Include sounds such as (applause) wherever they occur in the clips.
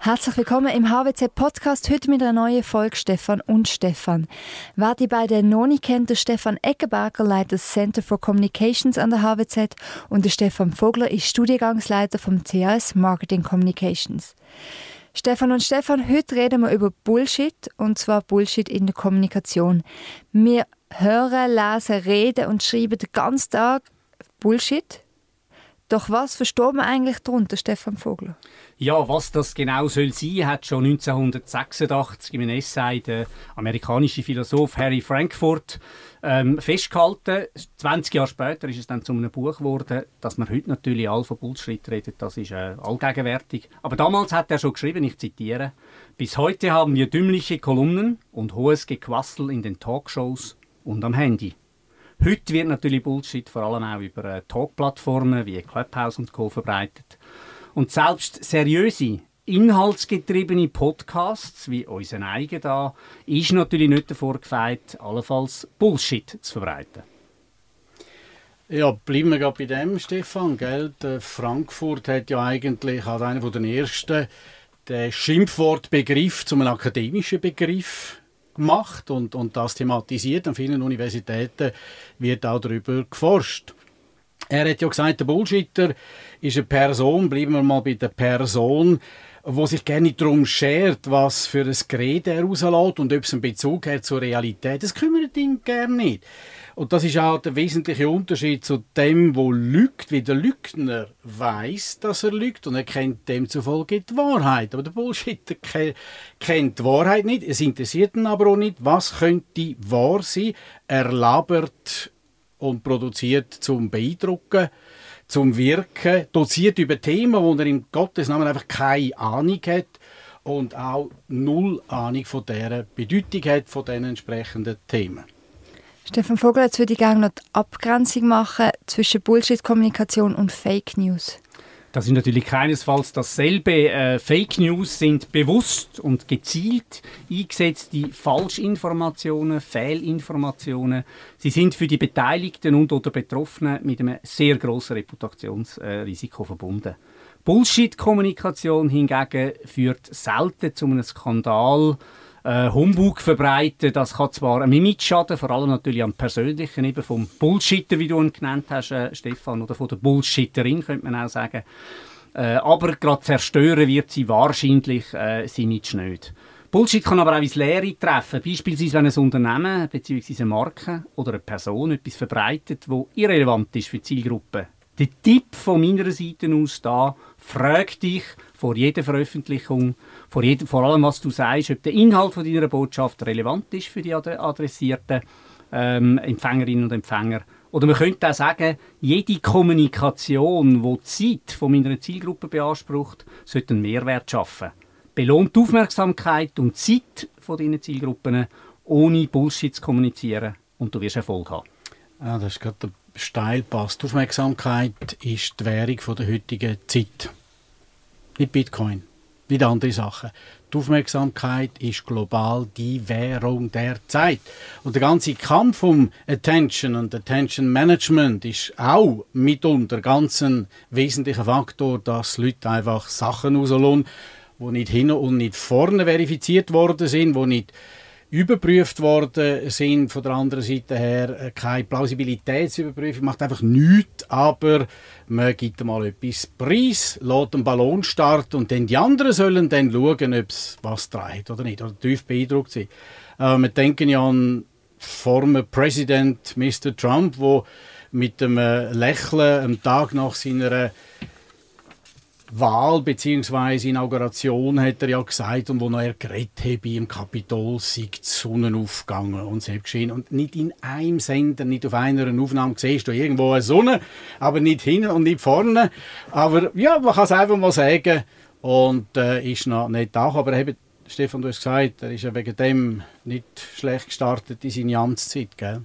Herzlich willkommen im HWC Podcast. Heute mit einer neuen Folge Stefan und Stefan. Wer die beiden noch nicht kennt, der Stefan Eckenberger leitet das Center for Communications an der HWZ und der Stefan Vogler ist Studiengangsleiter vom CAS Marketing Communications. Stefan und Stefan, heute reden wir über Bullshit und zwar Bullshit in der Kommunikation. Wir hören, lesen, reden und schreiben den ganzen Tag Bullshit. Doch was versteht man eigentlich darunter, Stefan Vogler? Ja, was das genau soll sein, hat schon 1986 im Essay der amerikanische Philosoph Harry Frankfurt ähm, festgehalten. 20 Jahre später ist es dann zu einem Buch geworden, dass man heute natürlich all von Bullshit redet, das ist äh, allgegenwärtig. Aber damals hat er schon geschrieben, ich zitiere, bis heute haben wir dümmliche Kolumnen und hohes Gequassel in den Talkshows und am Handy. Heute wird natürlich Bullshit vor allem auch über äh, Talkplattformen wie Clubhouse und Co. verbreitet. Und selbst seriöse, inhaltsgetriebene Podcasts, wie unseren eigenen da, ist natürlich nicht davor gefeit, allenfalls Bullshit zu verbreiten. Ja, bleiben wir gerade bei dem, Stefan. Gell? Der Frankfurt hat ja eigentlich als einer der ersten den Schimpfwortbegriff zum akademischen Begriff gemacht und, und das thematisiert. An vielen Universitäten wird auch darüber geforscht. Er hat ja gesagt, der Bullshitter ist eine Person, bleiben wir mal bei der Person, wo sich gerne darum schert, was für ein Gerät er rauslässt und ob es einen Bezug hat zur Realität. Das kümmert ihn gerne nicht. Und das ist auch der wesentliche Unterschied zu dem, wo lügt, wie der Lügner weiß, dass er lügt und er kennt demzufolge die Wahrheit. Aber der Bullshitter kennt die Wahrheit nicht, es interessiert ihn aber auch nicht, was könnte wahr sein. Er labert und produziert zum Beeindrucken, zum Wirken, doziert über Themen, wo er in Gottes Namen einfach keine Ahnung hat und auch null Ahnung von der Bedeutung hat von den entsprechenden Themen. Stefan Vogel, jetzt würde ich gerne noch die Abgrenzung machen zwischen Bullshit-Kommunikation und Fake News. Das ist natürlich keinesfalls dasselbe. Äh, Fake News sind bewusst und gezielt eingesetzte Falschinformationen, Fehlinformationen. Sie sind für die Beteiligten und oder Betroffenen mit einem sehr grossen Reputationsrisiko verbunden. Bullshit-Kommunikation hingegen führt selten zu einem Skandal, äh, Humbug verbreiten. Das kann zwar einem Image schaden, vor allem natürlich am persönlichen, eben vom Bullshitter, wie du ihn genannt hast, äh, Stefan, oder von der Bullshitterin, könnte man auch sagen. Äh, aber gerade zerstören wird sie wahrscheinlich äh, sein Image nicht. Bullshit kann aber auch ins Leere treffen. Beispielsweise, wenn ein Unternehmen bzw. eine Marke oder eine Person etwas verbreitet, wo irrelevant ist für die Zielgruppe. Der Tipp von meiner Seite aus da, frag dich vor jeder Veröffentlichung, vor, jedem, vor allem, was du sagst, ob der Inhalt von deiner Botschaft relevant ist für die adressierten ähm, Empfängerinnen und Empfänger. Oder man könnte auch sagen, jede Kommunikation, die die Zeit von meiner Zielgruppe beansprucht, sollte einen Mehrwert schaffen. Belohnt die Aufmerksamkeit und Zeit von deinen Zielgruppen, ohne Bullshit zu kommunizieren und du wirst Erfolg haben. Ja, das ist gerade der Steilpass. Die Aufmerksamkeit ist die Währung der heutigen Zeit. Nicht Bitcoin nicht andere Sachen. Die Aufmerksamkeit ist global die Währung der Zeit. Und der ganze Kampf um Attention und Attention Management ist auch mitunter ganz ein wesentlicher Faktor, dass Leute einfach Sachen rauslassen, die nicht hin und nicht vorne verifiziert worden sind, die nicht überprüft worden sind von der anderen Seite her. Äh, keine Plausibilitätsüberprüfung, macht einfach nichts, aber man gibt mal etwas preis, lässt einen Ballon starten und dann die anderen sollen dann schauen, ob es was trägt oder nicht, oder tief beeindruckt sind. Äh, wir denken ja an former Präsident Mr. Trump, wo mit dem Lächeln am Tag nach seiner Wahl bzw. Inauguration hat er ja gesagt und wo er geredet habe im Kapitol sei die Sonne aufgegangen und selbst geschehen und nicht in einem Sender, nicht auf einer Aufnahme siehst du irgendwo eine Sonne, aber nicht hinten und nicht vorne, aber ja, man kann es einfach mal sagen und äh, ist noch nicht da, aber eben, Stefan, du hast gesagt, er ist ja wegen dem nicht schlecht gestartet in seine Amtszeit, gell?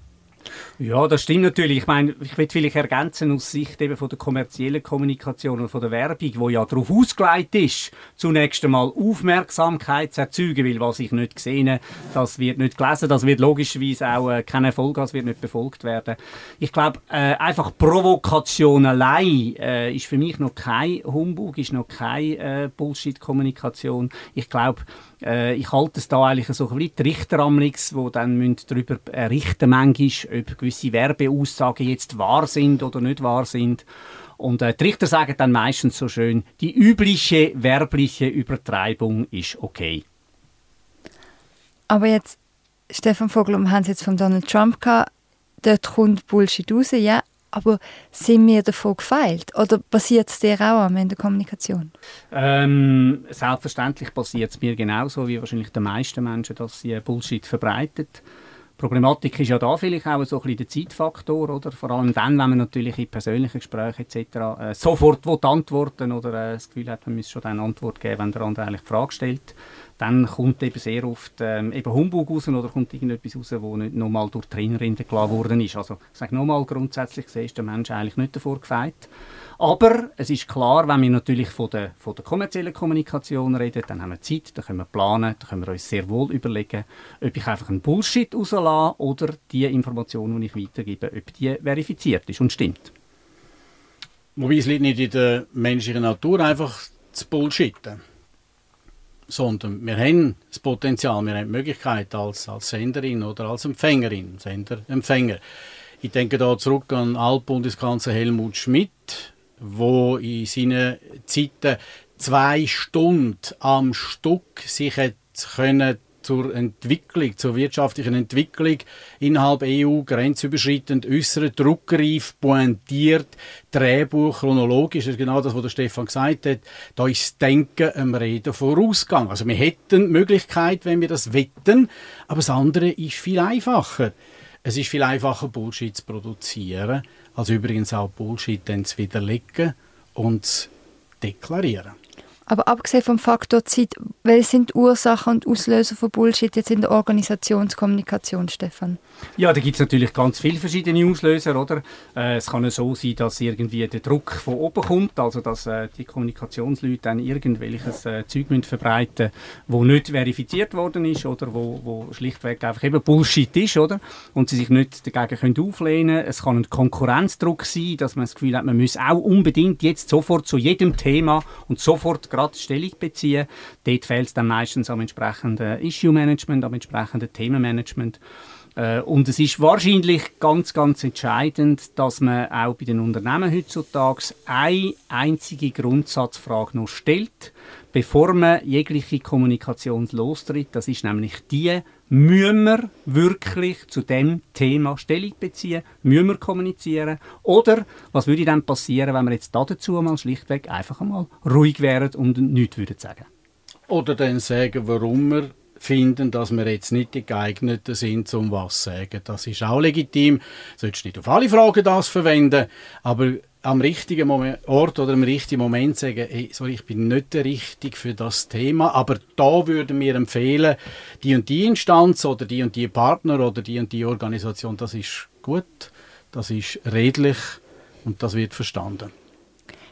Ja, das stimmt natürlich. Ich meine, ich will vielleicht ergänzen aus Sicht eben von der kommerziellen Kommunikation und von der Werbung, wo ja darauf ausgelegt ist, zunächst einmal Aufmerksamkeit zu erzeugen, weil was ich nicht gesehen das wird nicht gelesen, das wird logischerweise auch äh, kein Erfolg, das wird nicht befolgt werden. Ich glaube, äh, einfach Provokation allein äh, ist für mich noch kein Humbug, ist noch keine äh, Bullshit-Kommunikation. Ich glaube, äh, ich halte es da eigentlich so wie die Richteramlix, die dann darüber richten manchmal, ob gewisse Werbeaussagen jetzt wahr sind oder nicht wahr sind. Und äh, die Richter sagen dann meistens so schön, die übliche werbliche Übertreibung ist okay. Aber jetzt, Stefan Vogel, wir haben es jetzt von Donald Trump gehabt, dort kommt Bullshit raus, ja, aber sind wir davon gefeilt? Oder passiert es dir auch in der Kommunikation? Ähm, selbstverständlich passiert es mir genauso wie wahrscheinlich den meisten Menschen, dass sie Bullshit verbreitet. Problematik ist ja da vielleicht auch so ein bisschen der Zeitfaktor, oder? Vor allem dann, wenn man natürlich in persönlichen Gesprächen etc. Äh, sofort antworten oder äh, das Gefühl hat, man müsse schon eine Antwort geben, wenn der andere eigentlich die Frage stellt dann kommt eben sehr oft ähm, eben Humbug raus oder kommt irgendetwas raus, wo nicht nochmal durch die Trainerin klar worden ist. Also ich sage nochmal, grundsätzlich gesehen ist der Mensch eigentlich nicht davor gefeit. Aber es ist klar, wenn wir natürlich von der, von der kommerziellen Kommunikation reden, dann haben wir Zeit, dann können wir planen, dann können wir uns sehr wohl überlegen, ob ich einfach einen Bullshit rauslasse oder die Information, die ich weitergebe, ob die verifiziert ist und stimmt. Wobei es liegt nicht in der menschlichen Natur, einfach zu bullshitten sondern wir haben das Potenzial, wir haben die Möglichkeit als, als Senderin oder als Empfängerin, Sender, Empfänger. Ich denke da zurück an Altbundeskanzler Helmut Schmidt, wo in seinen Zeiten zwei Stunden am Stück sich können zur Entwicklung, zur wirtschaftlichen Entwicklung innerhalb EU grenzüberschreitend äußern, druckreif, pointiert, Drehbuch, chronologisch, das ist genau das, was der Stefan gesagt hat, da ist das Denken am Reden vorausgegangen. Also wir hätten die Möglichkeit, wenn wir das wetten, aber das andere ist viel einfacher. Es ist viel einfacher, Bullshit zu produzieren, als übrigens auch Bullshit dann zu widerlegen und zu deklarieren. Aber abgesehen vom Faktor Zeit, welche sind Ursachen und Auslöser von Bullshit jetzt in der Organisationskommunikation, Stefan? Ja, da gibt es natürlich ganz viele verschiedene Auslöser, oder? Äh, es kann so sein, dass irgendwie der Druck von oben kommt, also dass äh, die Kommunikationsleute dann irgendwelches äh, Zeug müssen verbreiten wo nicht verifiziert worden ist oder wo, wo schlichtweg einfach eben Bullshit ist, oder? Und sie sich nicht dagegen können auflehnen. Es kann ein Konkurrenzdruck sein, dass man das Gefühl hat, man muss auch unbedingt jetzt sofort zu jedem Thema und sofort gerade Stellung beziehen. Dort fehlt es dann meistens am entsprechenden Issue-Management, am entsprechenden Themenmanagement. Äh, und es ist wahrscheinlich ganz, ganz entscheidend, dass man auch bei den Unternehmen heutzutage eine einzige Grundsatzfrage noch stellt, bevor man jegliche Kommunikation lostritt. Das ist nämlich die, müssen wir wirklich zu dem Thema Stellung beziehen? Müssen wir kommunizieren? Oder was würde dann passieren, wenn wir jetzt dazu mal schlichtweg einfach einmal ruhig wären und nichts würden sagen? Oder dann sagen, warum wir finden, dass wir jetzt nicht die geeigneten sind, um was zu sagen. Das ist auch legitim. Du solltest nicht auf alle Fragen das verwenden, aber am richtigen Moment, Ort oder im richtigen Moment sagen, hey, sorry, ich bin nicht der Richtige für das Thema, aber da würden wir empfehlen, die und die Instanz oder die und die Partner oder die und die Organisation, das ist gut, das ist redlich und das wird verstanden.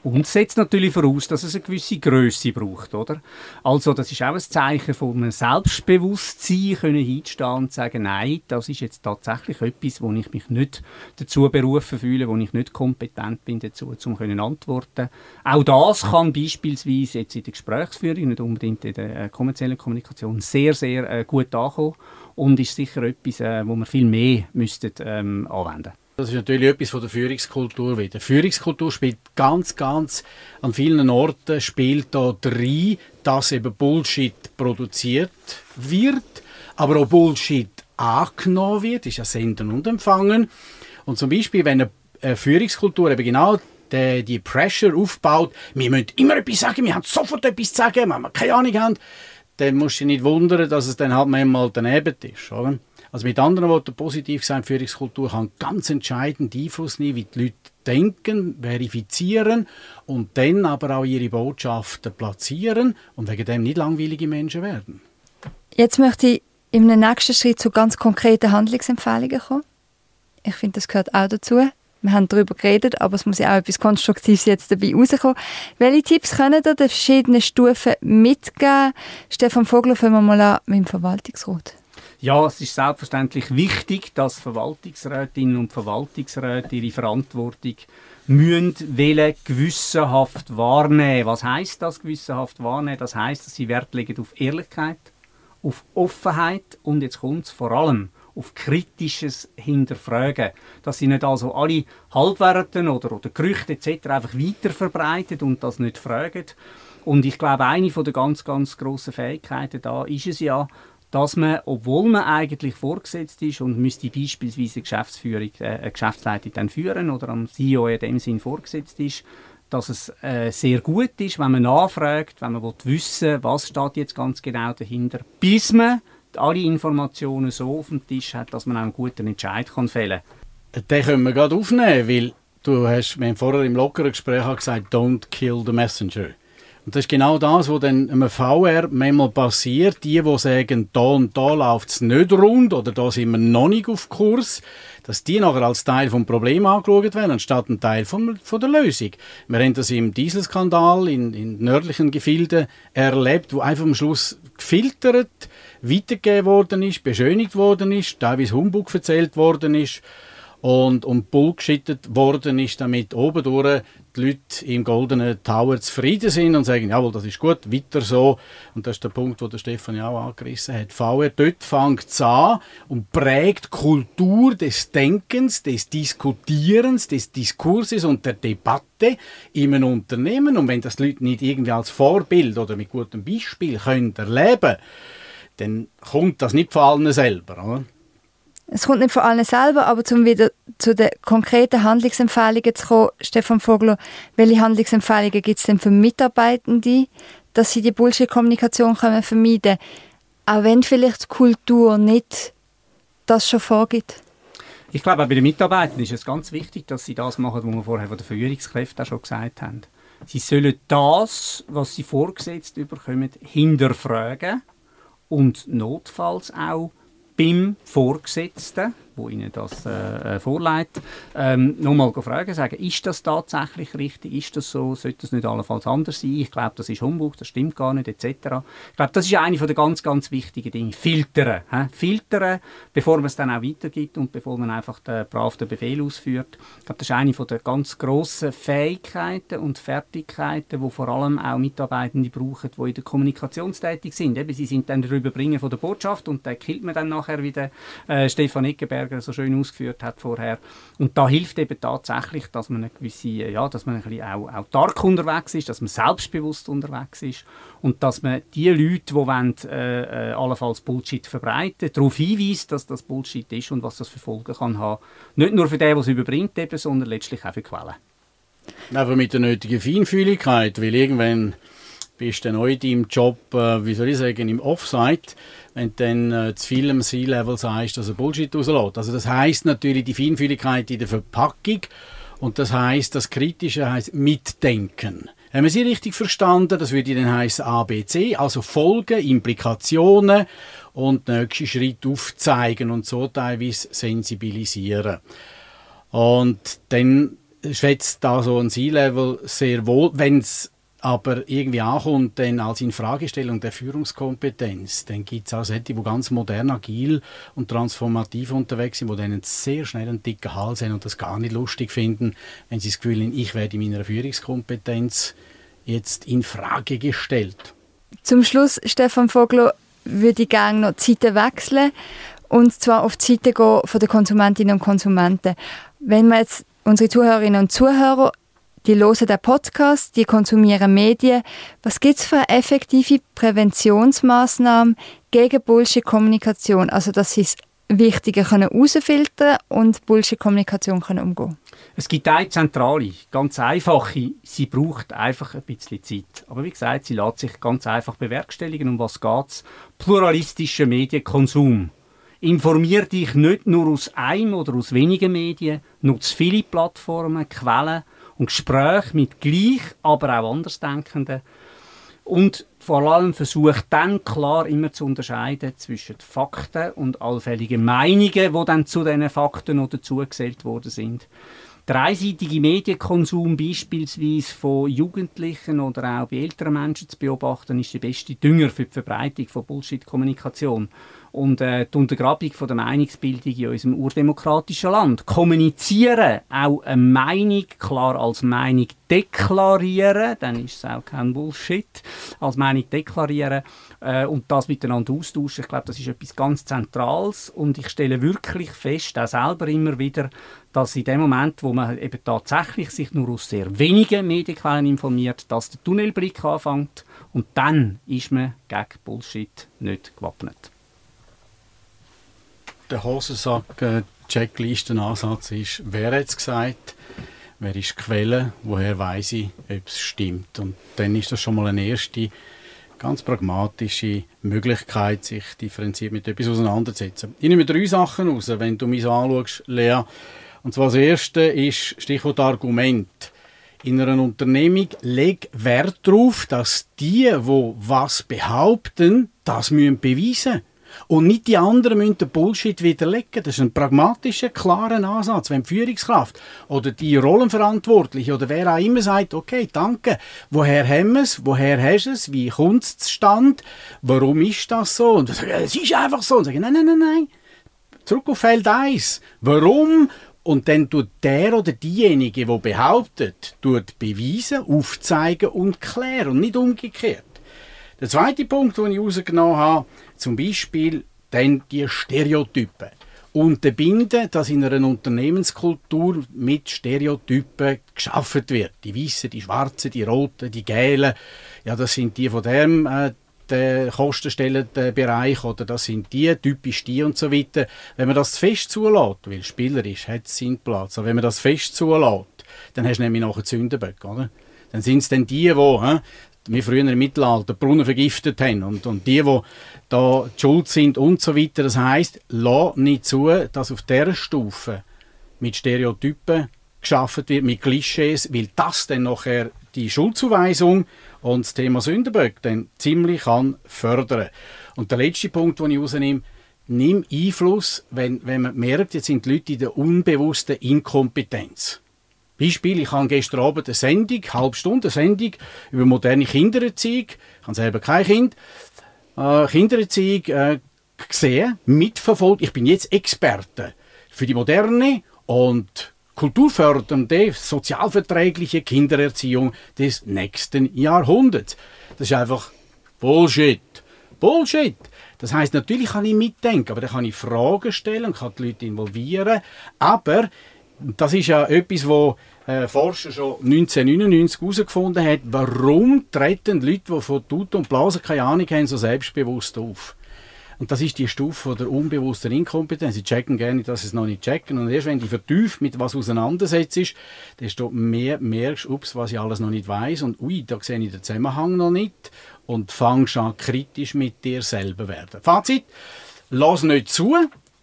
Und setzt natürlich voraus, dass es eine gewisse Größe braucht, oder? Also, das ist auch ein Zeichen von einem Selbstbewusstsein, können hinstehen und sagen, nein, das ist jetzt tatsächlich etwas, wo ich mich nicht dazu berufen fühle, wo ich nicht kompetent bin dazu, um können antworten. Auch das kann beispielsweise jetzt in der Gesprächsführung, nicht unbedingt in der äh, kommerziellen Kommunikation, sehr, sehr äh, gut ankommen und ist sicher etwas, äh, wo man viel mehr müssten, ähm, anwenden das ist natürlich etwas von der Führungskultur wieder. Führungskultur spielt ganz, ganz an vielen Orten spielt da rein, dass eben Bullshit produziert wird, aber auch Bullshit angenommen wird, ist ja Senden und Empfangen. Und zum Beispiel, wenn eine Führungskultur eben genau die, die Pressure aufbaut, wir müssen immer etwas sagen, wir haben sofort etwas zu sagen, wenn wir keine Ahnung haben, dann musst du dich nicht wundern, dass es dann halt manchmal daneben ist. Oder? Also mit anderen Worten, positiv sein, Führungskultur kann ganz entscheidend Einfluss nehmen, wie die Leute denken, verifizieren und dann aber auch ihre Botschaften platzieren und wegen dem nicht langweilige Menschen werden. Jetzt möchte ich im nächsten Schritt zu ganz konkreten Handlungsempfehlungen kommen. Ich finde, das gehört auch dazu. Wir haben darüber geredet, aber es muss ja auch etwas Konstruktives jetzt dabei rauskommen. Welche Tipps können ihr den verschiedenen Stufen mitgeben? Stefan Vogler, fangen wir mal an mit dem Verwaltungsrat. Ja, es ist selbstverständlich wichtig, dass Verwaltungsrätinnen und Verwaltungsräte ihre Verantwortung müssen gewissenhaft wahrnehmen. Was heißt das gewissenhaft wahrnehmen? Das heißt, dass sie Wert legen auf Ehrlichkeit, auf Offenheit und jetzt kommt es vor allem auf kritisches Hinterfragen. Dass sie nicht also alle Halbwerten oder, oder Gerüchte etc. einfach weiter verbreitet und das nicht fragen. Und ich glaube, eine der ganz, ganz grossen Fähigkeiten da ist es ja, dass man, obwohl man eigentlich vorgesetzt ist und müsste beispielsweise eine Geschäftsführung, äh, eine Geschäftsleitung dann führen oder am CEO in dem Sinn vorgesetzt ist, dass es äh, sehr gut ist, wenn man nachfragt, wenn man wissen will, was steht jetzt ganz genau dahinter, bis man alle Informationen so auf dem Tisch hat, dass man auch einen guten Entscheid kann fällen kann. Den können wir gerade aufnehmen, weil du hast, wir haben vorher im lockeren Gespräch gesagt, don't kill the messenger. Und das ist genau das, was dann einem VR manchmal passiert. Die, die sagen, da und da läuft es nicht rund oder da sind wir noch nicht auf Kurs, dass die nachher als Teil des Problems angeschaut werden, anstatt ein Teil von, von der Lösung. Wir haben das im Dieselskandal in, in nördlichen Gefilden erlebt, wo einfach am Schluss gefiltert, weitergegeben worden ist, beschönigt worden ist, teilweise Humbug erzählt worden ist und, und bullgeschittet worden ist, damit oben durch die Leute im Goldenen Tower zufrieden sind und sagen, jawohl, das ist gut, weiter so. Und das ist der Punkt, den der Stefan ja auch angerissen hat. VR, dort fängt es an und prägt Kultur des Denkens, des Diskutierens, des Diskurses und der Debatte in einem Unternehmen. Und wenn das die Leute nicht irgendwie als Vorbild oder mit gutem Beispiel können erleben dann kommt das nicht von allen selber. Oder? Es kommt nicht von allen selber, aber um wieder zu den konkreten Handlungsempfehlungen zu kommen, Stefan Vogler, welche Handlungsempfehlungen gibt es denn für Mitarbeitende, dass sie die Bullshit-Kommunikation vermeiden können, auch wenn vielleicht die Kultur nicht das schon vorgibt? Ich glaube, auch bei den Mitarbeitern ist es ganz wichtig, dass sie das machen, was wir vorher von den Führungskräften auch schon gesagt haben. Sie sollen das, was sie vorgesetzt bekommen, hinterfragen und notfalls auch beim Vorgesetzten wo Ihnen das äh, äh, vorlegt, ähm, nochmal fragen, sagen, ist das tatsächlich richtig, ist das so, sollte das nicht allenfalls anders sein, ich glaube, das ist Humbug, das stimmt gar nicht, etc. Ich glaube, das ist eine der ganz, ganz wichtigen Dinge, filtern, he? filtern, bevor man es dann auch weitergibt und bevor man einfach den, brav den Befehl ausführt. Ich glaube, das ist eine der ganz grossen Fähigkeiten und Fertigkeiten, die vor allem auch Mitarbeitende brauchen, die in der Kommunikation tätig sind. Eben, sie sind dann der Überbringer von der Botschaft und da killt man dann nachher wieder äh, Stefan Eckenberg Berger so schön ausgeführt hat vorher. Und da hilft eben tatsächlich, dass man eine gewisse, ja, dass man ein bisschen auch, dark unterwegs ist, dass man selbstbewusst unterwegs ist und dass man die Leute, die wollen, äh, äh, allenfalls Bullshit verbreiten, darauf hinweist, dass das Bullshit ist und was das für Folgen kann haben. Nicht nur für den, der es überbringt, eben, sondern letztlich auch für die Quellen. Aber mit der nötigen Feinfühligkeit, weil irgendwann bist du in deinem Job, äh, wie soll ich sagen, im Offsite, wenn du dann äh, zu viel im C-Level sagst, dass er Bullshit rauslässt. Also das heißt natürlich die Feinfühligkeit in der Verpackung und das heißt das Kritische heißt Mitdenken. Haben wir sie richtig verstanden? Das würde dann heißen ABC, also Folgen, Implikationen und nächsten Schritt aufzeigen und so teilweise sensibilisieren. Und dann schätzt da so ein C-Level sehr wohl, wenn es aber irgendwie ankommt dann als Infragestellung der Führungskompetenz, dann gibt es auch solche, die ganz modern, agil und transformativ unterwegs sind, die dann sehr schnell einen dicken Hals haben und das gar nicht lustig finden, wenn sie das Gefühl haben, ich werde in meiner Führungskompetenz jetzt in Frage gestellt. Zum Schluss, Stefan Vogler, würde ich gerne noch die Seite wechseln und zwar auf die Seite gehen von den Konsumentinnen und Konsumenten. Wenn wir jetzt unsere Zuhörerinnen und Zuhörer die hören den Podcast, die konsumieren Medien. Was gibt es für effektive Präventionsmaßnahmen gegen Bullshit-Kommunikation? Also, dass sie das Wichtige herausfiltern und Bullshit-Kommunikation umgehen Es gibt eine zentrale, ganz einfache. Sie braucht einfach ein bisschen Zeit. Aber wie gesagt, sie lässt sich ganz einfach bewerkstelligen. Um was geht es? Pluralistischer Medienkonsum. Informier dich nicht nur aus einem oder aus wenigen Medien, nutze viele Plattformen, Quellen und Gespräche mit gleich, aber auch Andersdenkenden. Und vor allem versucht dann klar immer zu unterscheiden zwischen Fakten und allfälligen Meinungen, die dann zu diesen Fakten noch dazugesellt worden sind. Der Medienkonsum beispielsweise von Jugendlichen oder auch bei älteren Menschen zu beobachten, ist der beste Dünger für die Verbreitung von Bullshit-Kommunikation und äh, die Untergrabung von der Meinungsbildung in unserem urdemokratischen Land. Kommunizieren, auch eine Meinung klar als Meinung deklarieren, dann ist es auch kein Bullshit, als Meinung deklarieren äh, und das miteinander austauschen, ich glaube, das ist etwas ganz Zentrales. Und ich stelle wirklich fest, auch selber immer wieder, dass in dem Moment, wo man eben tatsächlich sich nur aus sehr wenigen Medienquellen informiert, dass der Tunnelblick anfängt. Und dann ist man gegen Bullshit nicht gewappnet der Hosensack-Checklistenansatz ist, wer hat es gesagt, wer ist die Quelle, woher weiß ich, ob es stimmt. Und dann ist das schon mal eine erste ganz pragmatische Möglichkeit, sich differenziert mit etwas auseinanderzusetzen. Ich nehme drei Sachen raus, wenn du mich so anschaust, Lea. Und zwar das erste ist Stichwort Argument. In einer Unternehmung leg Wert darauf, dass die, wo was behaupten, das müssen beweisen und nicht die anderen müssen den Bullshit widerlegen. Das ist ein pragmatischer, klarer Ansatz. Wenn die Führungskraft oder die Rollenverantwortliche oder wer auch immer sagt, okay, danke, woher haben wir es, woher hast du es, wie kommt es zustande, warum ist das so? Und sagen, es ist einfach so. Und sagen, nein, nein, nein, nein. Zurück auf Feld 1. Warum und dann tut der oder diejenige, der behauptet, tut beweisen, aufzeigen und klären und nicht umgekehrt. Der zweite Punkt, den ich rausgenommen habe, zum Beispiel dann die Stereotypen. Unterbinden, dass in einer Unternehmenskultur mit Stereotypen geschaffen wird. Die Weißen, die Schwarzen, die Roten, die Gelben. Ja, das sind die von dem äh, kostenstellenden Bereich oder das sind die, typisch die und so weiter. Wenn man das fest zulässt, weil Spieler ist, hat es seinen Platz, aber wenn man das fest zulässt, dann hast du nämlich nachher Zündenböcke, oder? Dann sind es dann die, die wie früher im Mittelalter Brunnen vergiftet haben und, und die, die da schuld sind und so weiter. Das heißt, lass nicht zu, dass auf dieser Stufe mit Stereotypen geschaffen wird, mit Klischees, weil das dann nachher die Schuldzuweisung und das Thema Sündenböck dann ziemlich kann fördern. Und der letzte Punkt, den ich rausnehme, nimm Einfluss, wenn, wenn man merkt, jetzt sind die Leute in der unbewussten Inkompetenz. Beispiel, ich habe gestern Abend eine Sendung, eine halbe Stunde eine Sendung über moderne Kindererziehung. Ich habe selber kein Kind. Äh, Kindererziehung äh, gesehen, mitverfolgt. Ich bin jetzt Experte für die moderne und kulturfördernde, sozialverträgliche Kindererziehung des nächsten Jahrhunderts. Das ist einfach Bullshit. Bullshit. Das heißt, natürlich kann ich mitdenken, aber dann kann ich Fragen stellen, kann die Leute involvieren. Aber das ist ja etwas, wo äh, Forscher schon 1999 herausgefunden hat, warum treten Leute, die von Tut und Blasen keine Ahnung haben, so selbstbewusst auf. Und das ist die Stufe der unbewussten Inkompetenz. Sie checken gerne, dass sie es noch nicht checken. Und erst wenn du vertieft mit was auseinandersetzt, desto mehr merkst du, was ich alles noch nicht weiß und ui, da sehe ich den Zusammenhang noch nicht und fangst an, kritisch mit dir selber werden. Fazit, lass nicht zu,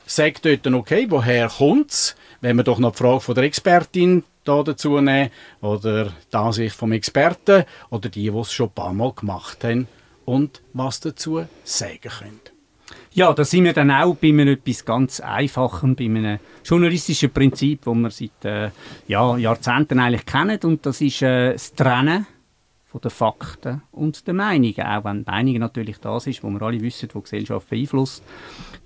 sag dort, okay, woher kommt es? Wenn wir doch noch die Frage von der Expertin da dazu nehmen oder die Ansicht vom Experten oder die, die es schon ein paar Mal gemacht haben und was dazu sagen können. Ja, da sind wir dann auch bei einem etwas ganz Einfachen, bei einem journalistischen Prinzip, das wir seit äh, ja, Jahrzehnten eigentlich kennen und das ist äh, das Trennen von den Fakten und den Meinungen, auch wenn Meinungen natürlich das ist, wo wir alle wissen, wo Gesellschaft beeinflusst.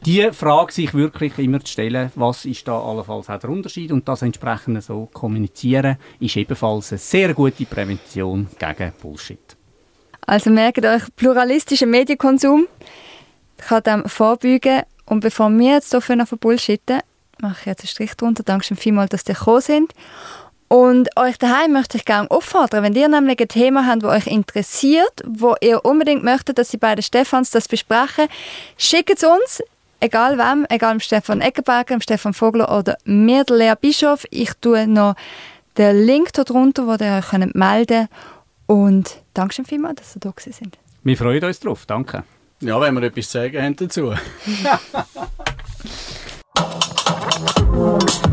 Die Frage sich wirklich immer zu stellen, was ist da allenfalls auch der Unterschied und das entsprechend so kommunizieren, ist ebenfalls eine sehr gute Prävention gegen Bullshit. Also merkt euch, pluralistischer Medienkonsum kann dem vorbeugen und bevor wir jetzt hier noch Bullshitten, mache ich jetzt einen Strich drunter. Dankeschön vielmals, dass ihr gekommen sind. Und euch daheim möchte ich gerne auffordern, wenn ihr nämlich ein Thema habt, das euch interessiert, wo ihr unbedingt möchtet, dass die beiden Stefans das besprechen, schickt es uns, egal wem, egal dem Stefan Eckenberger, dem Stefan Vogler oder mir, der Lea Bischof. Ich tue noch den Link hier drunter, wo ihr euch melden könnt. Und danke schön vielmals, dass ihr hier sind. Wir freuen uns drauf, danke. Ja, wenn wir etwas zu sagen haben dazu. (laughs)